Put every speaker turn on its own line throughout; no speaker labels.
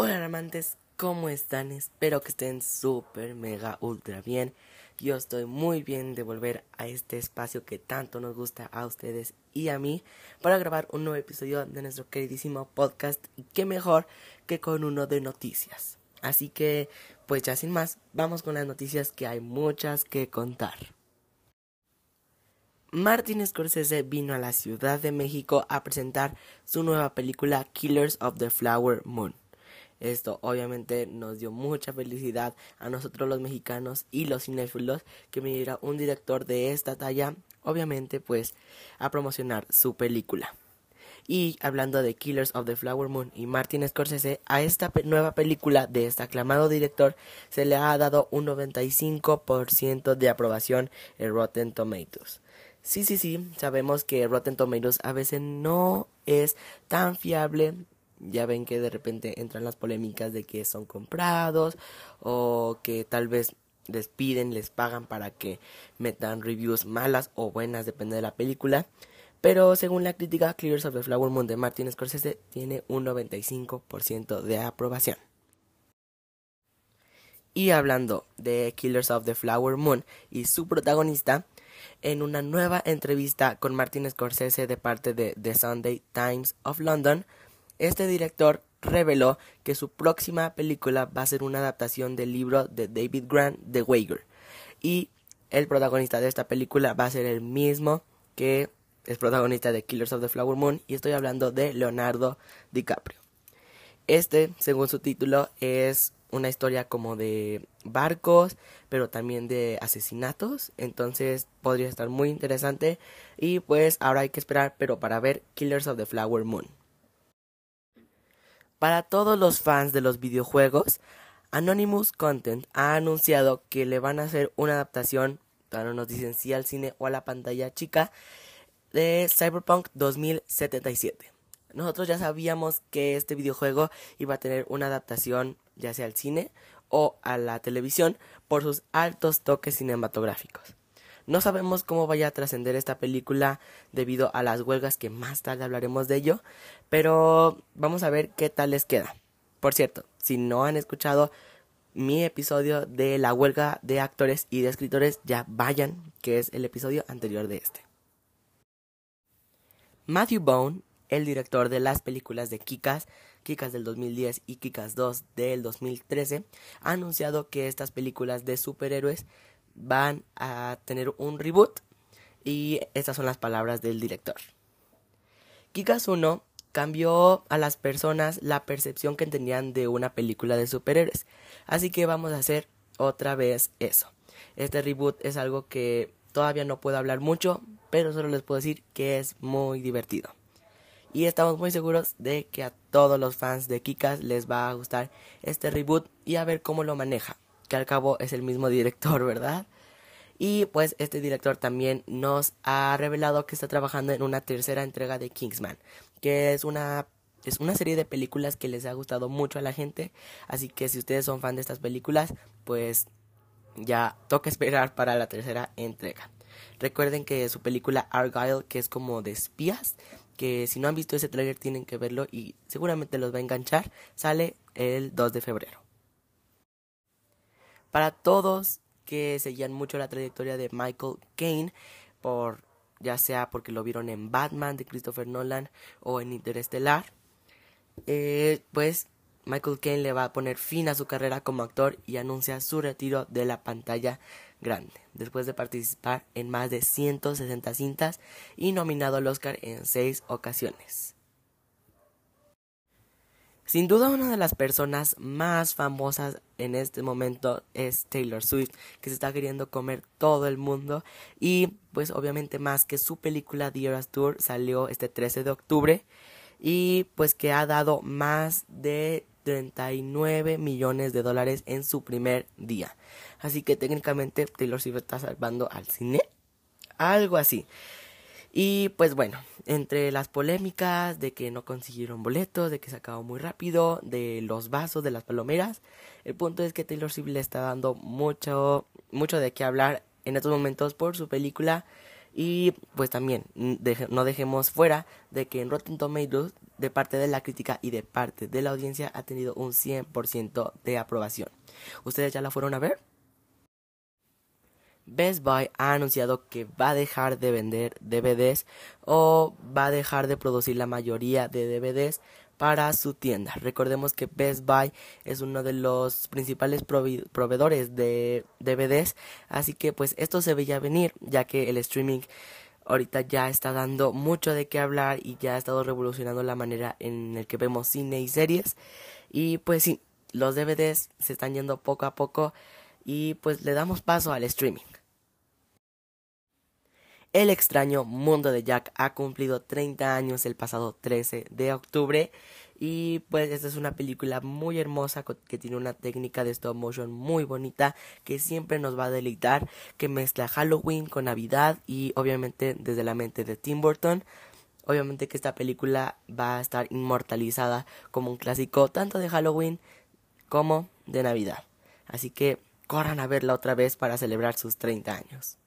Hola amantes, ¿cómo están? Espero que estén súper, mega, ultra bien. Yo estoy muy bien de volver a este espacio que tanto nos gusta a ustedes y a mí para grabar un nuevo episodio de nuestro queridísimo podcast y qué mejor que con uno de noticias. Así que, pues ya sin más, vamos con las noticias que hay muchas que contar. Martin Scorsese vino a la Ciudad de México a presentar su nueva película Killers of the Flower Moon. Esto obviamente nos dio mucha felicidad a nosotros los mexicanos y los cinéfilos que viniera un director de esta talla, obviamente pues a promocionar su película. Y hablando de Killers of the Flower Moon y Martin Scorsese, a esta nueva película de este aclamado director se le ha dado un 95% de aprobación en Rotten Tomatoes. Sí, sí, sí, sabemos que Rotten Tomatoes a veces no es tan fiable ya ven que de repente entran las polémicas de que son comprados o que tal vez les piden, les pagan para que metan reviews malas o buenas, depende de la película. Pero según la crítica, Clears of the Flower Moon de Martin Scorsese tiene un 95% de aprobación. Y hablando de Killers of the Flower Moon y su protagonista, en una nueva entrevista con Martin Scorsese de parte de The Sunday Times of London, este director reveló que su próxima película va a ser una adaptación del libro de David Grant, The Wager. Y el protagonista de esta película va a ser el mismo que es protagonista de Killers of the Flower Moon y estoy hablando de Leonardo DiCaprio. Este, según su título, es una historia como de barcos, pero también de asesinatos, entonces podría estar muy interesante y pues ahora hay que esperar, pero para ver Killers of the Flower Moon. Para todos los fans de los videojuegos, Anonymous Content ha anunciado que le van a hacer una adaptación, no nos dicen si al cine o a la pantalla chica, de Cyberpunk 2077. Nosotros ya sabíamos que este videojuego iba a tener una adaptación ya sea al cine o a la televisión por sus altos toques cinematográficos. No sabemos cómo vaya a trascender esta película debido a las huelgas que más tarde hablaremos de ello, pero vamos a ver qué tal les queda. Por cierto, si no han escuchado mi episodio de la huelga de actores y de escritores, ya vayan, que es el episodio anterior de este. Matthew Bone, el director de las películas de Kikas, Kikas del 2010 y Kikas 2 del 2013, ha anunciado que estas películas de superhéroes van a tener un reboot y estas son las palabras del director. Kikas 1 cambió a las personas la percepción que tenían de una película de superhéroes, así que vamos a hacer otra vez eso. Este reboot es algo que todavía no puedo hablar mucho, pero solo les puedo decir que es muy divertido. Y estamos muy seguros de que a todos los fans de Kikas les va a gustar este reboot y a ver cómo lo maneja que al cabo es el mismo director, ¿verdad? Y pues este director también nos ha revelado que está trabajando en una tercera entrega de Kingsman, que es una es una serie de películas que les ha gustado mucho a la gente, así que si ustedes son fan de estas películas, pues ya toca esperar para la tercera entrega. Recuerden que su película Argyle, que es como de espías, que si no han visto ese trailer tienen que verlo y seguramente los va a enganchar, sale el 2 de febrero. Para todos que seguían mucho la trayectoria de Michael Caine, por ya sea porque lo vieron en Batman de Christopher Nolan o en Interestelar, eh, pues Michael Caine le va a poner fin a su carrera como actor y anuncia su retiro de la pantalla grande, después de participar en más de 160 cintas y nominado al Oscar en seis ocasiones. Sin duda una de las personas más famosas en este momento es Taylor Swift, que se está queriendo comer todo el mundo y pues obviamente más que su película The Eras Tour salió este 13 de octubre y pues que ha dado más de 39 millones de dólares en su primer día. Así que técnicamente Taylor Swift está salvando al cine. Algo así. Y pues bueno, entre las polémicas de que no consiguieron boletos, de que se acabó muy rápido, de los vasos, de las palomeras, el punto es que Taylor Swift le está dando mucho, mucho de qué hablar en estos momentos por su película. Y pues también no dejemos fuera de que en Rotten Tomatoes de parte de la crítica y de parte de la audiencia ha tenido un 100% de aprobación. ¿Ustedes ya la fueron a ver? Best Buy ha anunciado que va a dejar de vender DVDs o va a dejar de producir la mayoría de DVDs para su tienda. Recordemos que Best Buy es uno de los principales proveedores de DVDs, así que pues esto se veía venir ya que el streaming ahorita ya está dando mucho de qué hablar y ya ha estado revolucionando la manera en la que vemos cine y series y pues sí, los DVDs se están yendo poco a poco y pues le damos paso al streaming. El extraño mundo de Jack ha cumplido 30 años el pasado 13 de octubre y pues esta es una película muy hermosa que tiene una técnica de stop motion muy bonita que siempre nos va a deleitar, que mezcla Halloween con Navidad y obviamente desde la mente de Tim Burton. Obviamente que esta película va a estar inmortalizada como un clásico tanto de Halloween como de Navidad. Así que corran a verla otra vez para celebrar sus 30 años.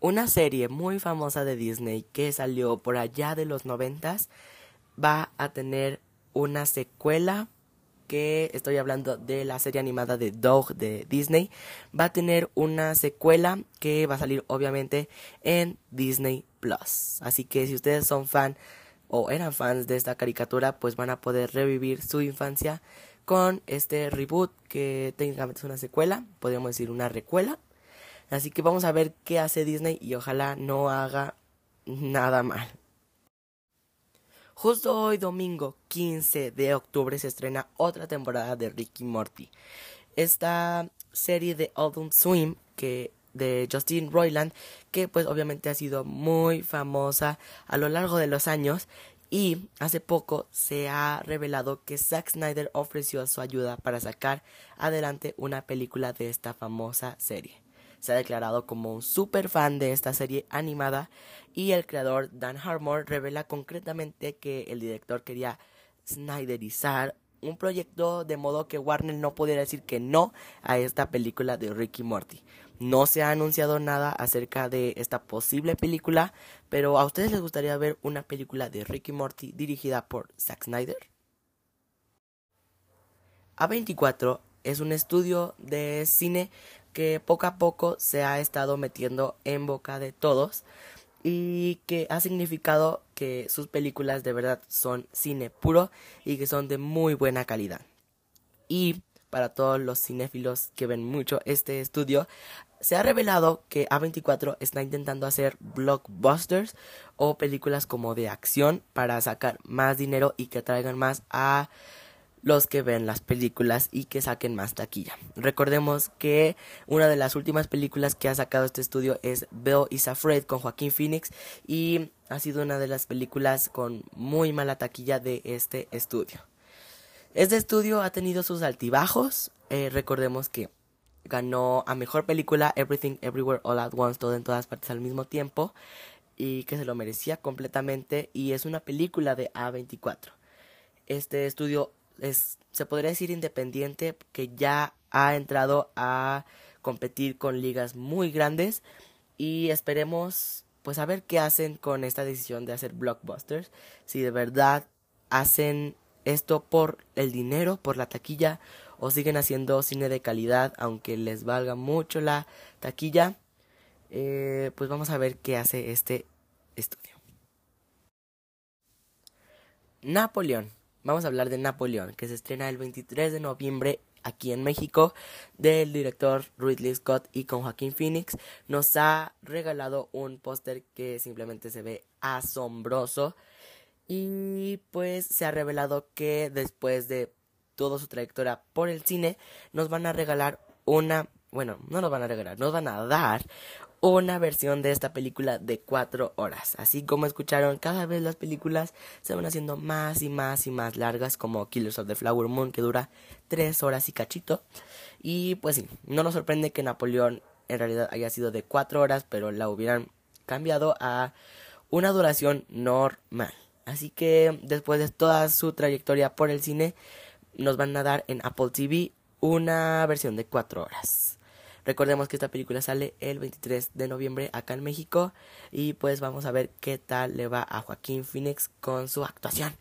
Una serie muy famosa de Disney que salió por allá de los noventas va a tener una secuela que estoy hablando de la serie animada de Dog de Disney. Va a tener una secuela que va a salir obviamente en Disney Plus. Así que si ustedes son fan o eran fans de esta caricatura pues van a poder revivir su infancia con este reboot que técnicamente es una secuela podríamos decir una recuela Así que vamos a ver qué hace Disney y ojalá no haga nada mal. Justo hoy domingo 15 de octubre se estrena otra temporada de Ricky Morty. Esta serie de Adult Swim que de Justin Roiland que pues obviamente ha sido muy famosa a lo largo de los años y hace poco se ha revelado que Zack Snyder ofreció su ayuda para sacar adelante una película de esta famosa serie se ha declarado como un super fan de esta serie animada y el creador Dan Harmon revela concretamente que el director quería snyderizar un proyecto de modo que Warner no pudiera decir que no a esta película de Ricky Morty. No se ha anunciado nada acerca de esta posible película, pero ¿a ustedes les gustaría ver una película de Ricky Morty dirigida por Zack Snyder? A24 es un estudio de cine que poco a poco se ha estado metiendo en boca de todos y que ha significado que sus películas de verdad son cine puro y que son de muy buena calidad. Y para todos los cinéfilos que ven mucho este estudio, se ha revelado que A24 está intentando hacer blockbusters o películas como de acción para sacar más dinero y que traigan más a los que ven las películas y que saquen más taquilla. Recordemos que una de las últimas películas que ha sacado este estudio es Bill is Afraid con Joaquín Phoenix y ha sido una de las películas con muy mala taquilla de este estudio. Este estudio ha tenido sus altibajos, eh, recordemos que ganó a mejor película Everything Everywhere All at Once, todo en todas partes al mismo tiempo y que se lo merecía completamente y es una película de A24. Este estudio se podría decir independiente que ya ha entrado a competir con ligas muy grandes. Y esperemos pues a ver qué hacen con esta decisión de hacer blockbusters. Si de verdad hacen esto por el dinero por la taquilla o siguen haciendo cine de calidad aunque les valga mucho la taquilla eh, pues vamos a ver qué hace este estudio. Napoleón Vamos a hablar de Napoleón, que se estrena el 23 de noviembre aquí en México, del director Ridley Scott y con Joaquín Phoenix. Nos ha regalado un póster que simplemente se ve asombroso. Y pues se ha revelado que después de toda su trayectoria por el cine, nos van a regalar una, bueno, no nos van a regalar, nos van a dar una versión de esta película de cuatro horas. Así como escucharon, cada vez las películas se van haciendo más y más y más largas, como Killers of the Flower Moon, que dura tres horas y cachito. Y pues sí, no nos sorprende que Napoleón en realidad haya sido de cuatro horas, pero la hubieran cambiado a una duración normal. Así que después de toda su trayectoria por el cine, nos van a dar en Apple TV una versión de cuatro horas. Recordemos que esta película sale el 23 de noviembre acá en México y pues vamos a ver qué tal le va a Joaquín Phoenix con su actuación.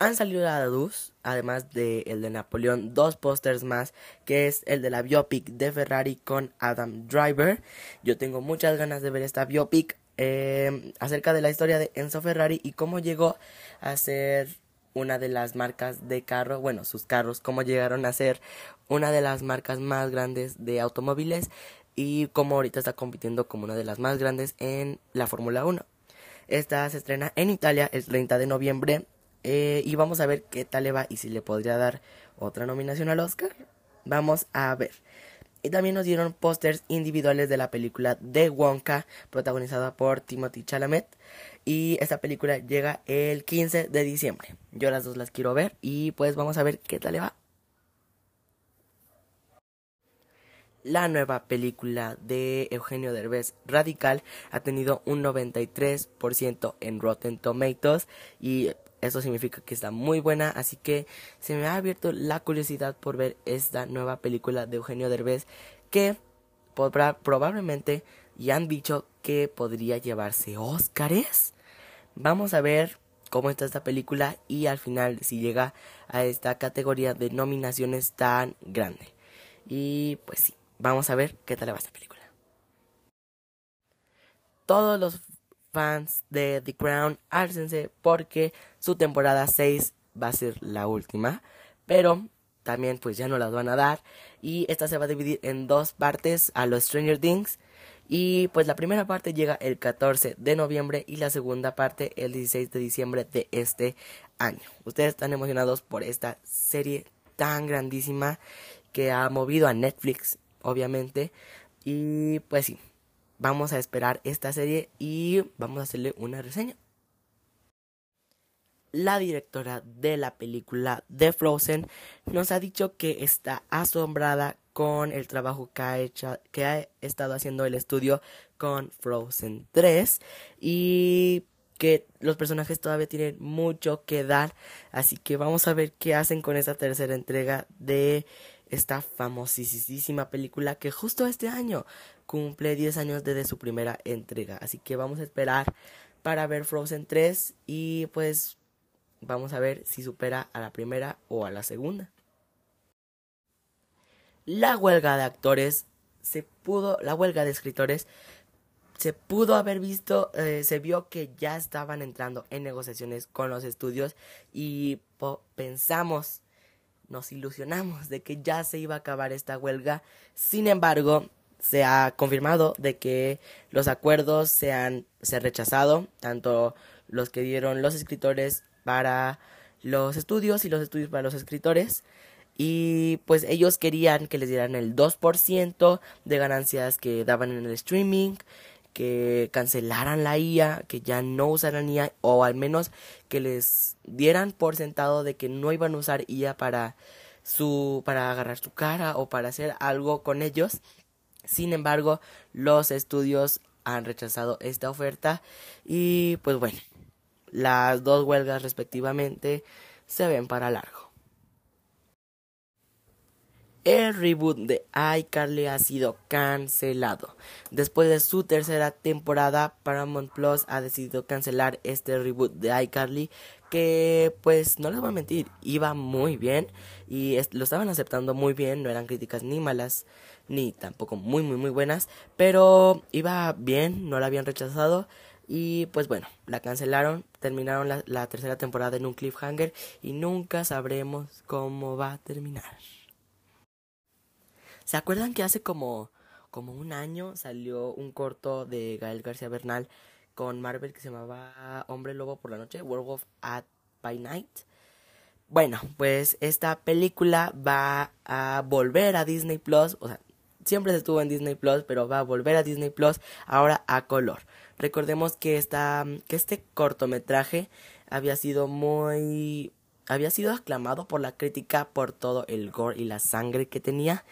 Han salido a la luz, además de el de Napoleón, dos pósters más, que es el de la biopic de Ferrari con Adam Driver. Yo tengo muchas ganas de ver esta biopic eh, acerca de la historia de Enzo Ferrari y cómo llegó a ser una de las marcas de carro, bueno, sus carros, cómo llegaron a ser una de las marcas más grandes de automóviles y cómo ahorita está compitiendo como una de las más grandes en la Fórmula 1. Esta se estrena en Italia el 30 de noviembre eh, y vamos a ver qué tal le va y si le podría dar otra nominación al Oscar. Vamos a ver. Y también nos dieron pósters individuales de la película de Wonka, protagonizada por Timothy Chalamet. Y esta película llega el 15 de diciembre. Yo las dos las quiero ver y pues vamos a ver qué tal le va. La nueva película de Eugenio Derbez Radical ha tenido un 93% en Rotten Tomatoes y eso significa que está muy buena, así que se me ha abierto la curiosidad por ver esta nueva película de Eugenio Derbez que probablemente ya han dicho que podría llevarse Óscares. Vamos a ver cómo está esta película y al final si llega a esta categoría de nominaciones tan grande. Y pues sí, vamos a ver qué tal va esta película. Todos los fans de The Crown, álcense porque su temporada 6 va a ser la última, pero también pues ya no las van a dar y esta se va a dividir en dos partes a los Stranger Things y pues la primera parte llega el 14 de noviembre y la segunda parte el 16 de diciembre de este año. Ustedes están emocionados por esta serie tan grandísima que ha movido a Netflix, obviamente. Y pues sí, vamos a esperar esta serie y vamos a hacerle una reseña. La directora de la película The Frozen nos ha dicho que está asombrada con el trabajo que ha, hecho, que ha estado haciendo el estudio con Frozen 3 y que los personajes todavía tienen mucho que dar, así que vamos a ver qué hacen con esta tercera entrega de esta famosísima película que justo este año cumple 10 años desde su primera entrega. Así que vamos a esperar para ver Frozen 3 y pues vamos a ver si supera a la primera o a la segunda. La huelga de actores se pudo, la huelga de escritores se pudo haber visto, eh, se vio que ya estaban entrando en negociaciones con los estudios y pensamos nos ilusionamos de que ya se iba a acabar esta huelga. Sin embargo, se ha confirmado de que los acuerdos se han se rechazado, tanto los que dieron los escritores para los estudios y los estudios para los escritores. Y pues ellos querían que les dieran el 2% de ganancias que daban en el streaming que cancelaran la IA, que ya no usaran IA o al menos que les dieran por sentado de que no iban a usar IA para su para agarrar su cara o para hacer algo con ellos. Sin embargo, los estudios han rechazado esta oferta y pues bueno, las dos huelgas respectivamente se ven para largo. El reboot de iCarly ha sido cancelado. Después de su tercera temporada, Paramount Plus ha decidido cancelar este reboot de iCarly que pues no les voy a mentir, iba muy bien y lo estaban aceptando muy bien, no eran críticas ni malas ni tampoco muy muy muy buenas, pero iba bien, no la habían rechazado y pues bueno, la cancelaron, terminaron la, la tercera temporada en un cliffhanger y nunca sabremos cómo va a terminar. ¿Se acuerdan que hace como, como un año salió un corto de Gael García Bernal con Marvel que se llamaba Hombre Lobo por la Noche, Werewolf at by Night? Bueno, pues esta película va a volver a Disney Plus, o sea, siempre se estuvo en Disney Plus, pero va a volver a Disney Plus ahora a color. Recordemos que esta, que este cortometraje había sido muy había sido aclamado por la crítica por todo el gore y la sangre que tenía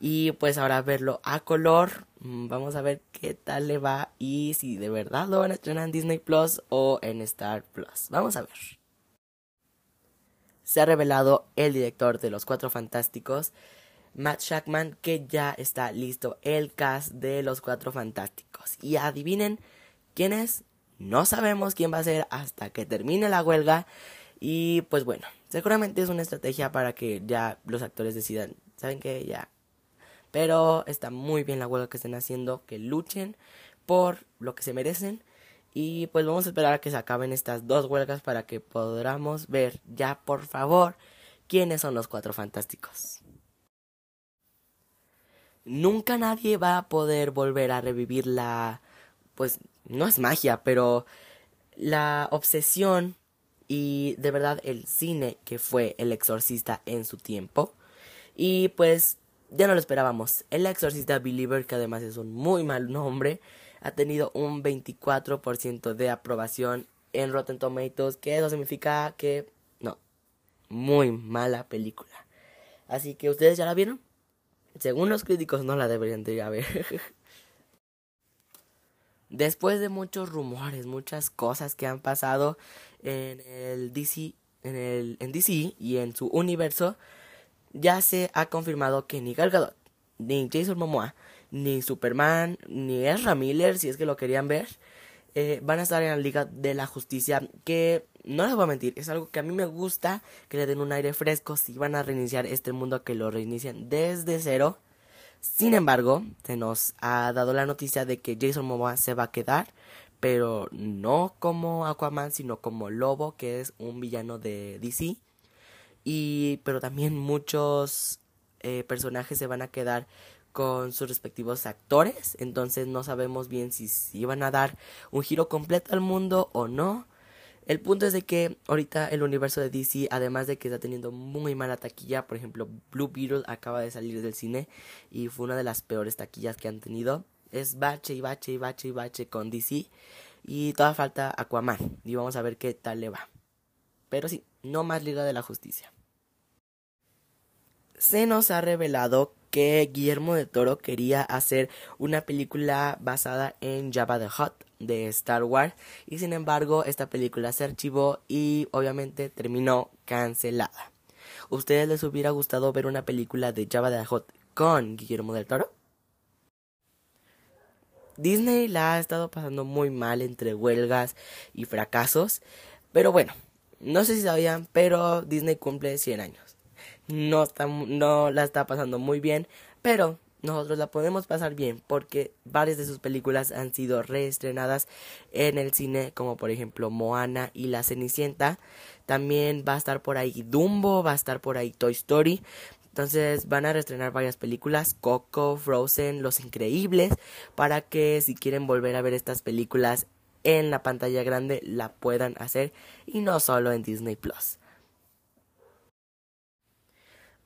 y pues ahora verlo a color, mm, vamos a ver qué tal le va y si de verdad lo van a estrenar en Disney Plus o en Star Plus. Vamos a ver. Se ha revelado el director de Los Cuatro Fantásticos. Matt Shackman que ya está listo el cast de los Cuatro Fantásticos. Y adivinen quién es. No sabemos quién va a ser hasta que termine la huelga. Y pues bueno, seguramente es una estrategia para que ya los actores decidan, ¿saben qué? Ya. Pero está muy bien la huelga que estén haciendo, que luchen por lo que se merecen. Y pues vamos a esperar a que se acaben estas dos huelgas para que podamos ver ya por favor quiénes son los cuatro fantásticos. Nunca nadie va a poder volver a revivir la... pues no es magia, pero la obsesión y de verdad el cine que fue El Exorcista en su tiempo. Y pues ya no lo esperábamos. El Exorcista Believer, que además es un muy mal nombre, ha tenido un 24% de aprobación en Rotten Tomatoes, que eso significa que no, muy mala película. Así que ustedes ya la vieron. Según los críticos no la deberían de ver. Después de muchos rumores, muchas cosas que han pasado en el DC, en el en DC y en su universo, ya se ha confirmado que ni Gal Gadot, ni Jason Momoa, ni Superman, ni Ezra Miller, si es que lo querían ver, eh, van a estar en la Liga de la Justicia, que no les voy a mentir, es algo que a mí me gusta, que le den un aire fresco, si van a reiniciar este mundo, que lo reinicien desde cero. Sin embargo, se nos ha dado la noticia de que Jason Momoa se va a quedar, pero no como Aquaman, sino como Lobo, que es un villano de DC. Y pero también muchos eh, personajes se van a quedar con sus respectivos actores, entonces no sabemos bien si, si van a dar un giro completo al mundo o no. El punto es de que ahorita el universo de DC, además de que está teniendo muy mala taquilla, por ejemplo, Blue Beetle acaba de salir del cine y fue una de las peores taquillas que han tenido. Es bache y bache y bache y bache con DC. Y toda falta Aquaman. Y vamos a ver qué tal le va. Pero sí, no más Liga de la Justicia. Se nos ha revelado que Guillermo de Toro quería hacer una película basada en Java the Hutt de Star Wars y sin embargo esta película se archivó y obviamente terminó cancelada. ¿Ustedes les hubiera gustado ver una película de Java the Hutt con Guillermo del Toro? Disney la ha estado pasando muy mal entre huelgas y fracasos, pero bueno, no sé si sabían, pero Disney cumple 100 años. No, está, no la está pasando muy bien, pero nosotros la podemos pasar bien porque varias de sus películas han sido reestrenadas en el cine, como por ejemplo Moana y La Cenicienta. También va a estar por ahí Dumbo, va a estar por ahí Toy Story. Entonces van a reestrenar varias películas, Coco, Frozen, Los Increíbles, para que si quieren volver a ver estas películas en la pantalla grande la puedan hacer y no solo en Disney Plus.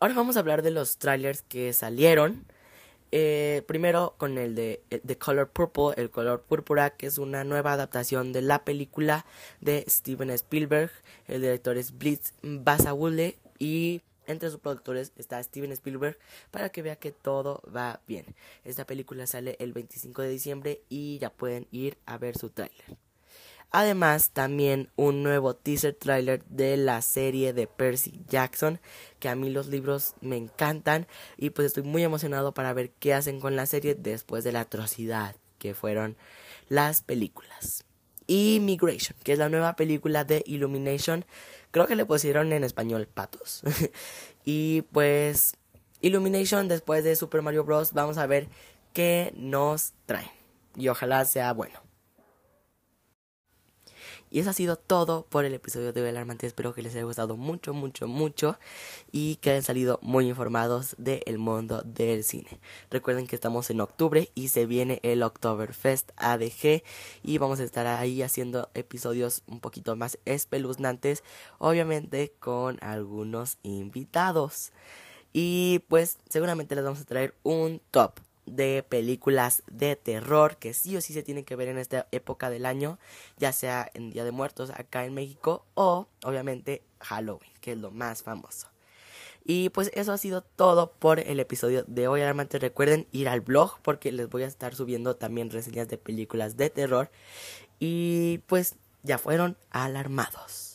Ahora vamos a hablar de los trailers que salieron. Eh, primero con el de The Color Purple, el color púrpura, que es una nueva adaptación de la película de Steven Spielberg. El director es Blitz Basawule y entre sus productores está Steven Spielberg para que vea que todo va bien. Esta película sale el 25 de diciembre y ya pueden ir a ver su tráiler. Además, también un nuevo teaser trailer de la serie de Percy Jackson, que a mí los libros me encantan y pues estoy muy emocionado para ver qué hacen con la serie después de la atrocidad que fueron las películas. Y Migration, que es la nueva película de Illumination, creo que le pusieron en español patos. y pues Illumination después de Super Mario Bros. vamos a ver qué nos trae. Y ojalá sea bueno. Y eso ha sido todo por el episodio de hoy alarmante. Espero que les haya gustado mucho, mucho, mucho. Y que hayan salido muy informados del mundo del cine. Recuerden que estamos en octubre y se viene el Oktoberfest ADG. Y vamos a estar ahí haciendo episodios un poquito más espeluznantes. Obviamente con algunos invitados. Y pues seguramente les vamos a traer un top de películas de terror que sí o sí se tienen que ver en esta época del año, ya sea en Día de Muertos acá en México o obviamente Halloween, que es lo más famoso. Y pues eso ha sido todo por el episodio de hoy. Alarmante, recuerden ir al blog porque les voy a estar subiendo también reseñas de películas de terror. Y pues ya fueron alarmados.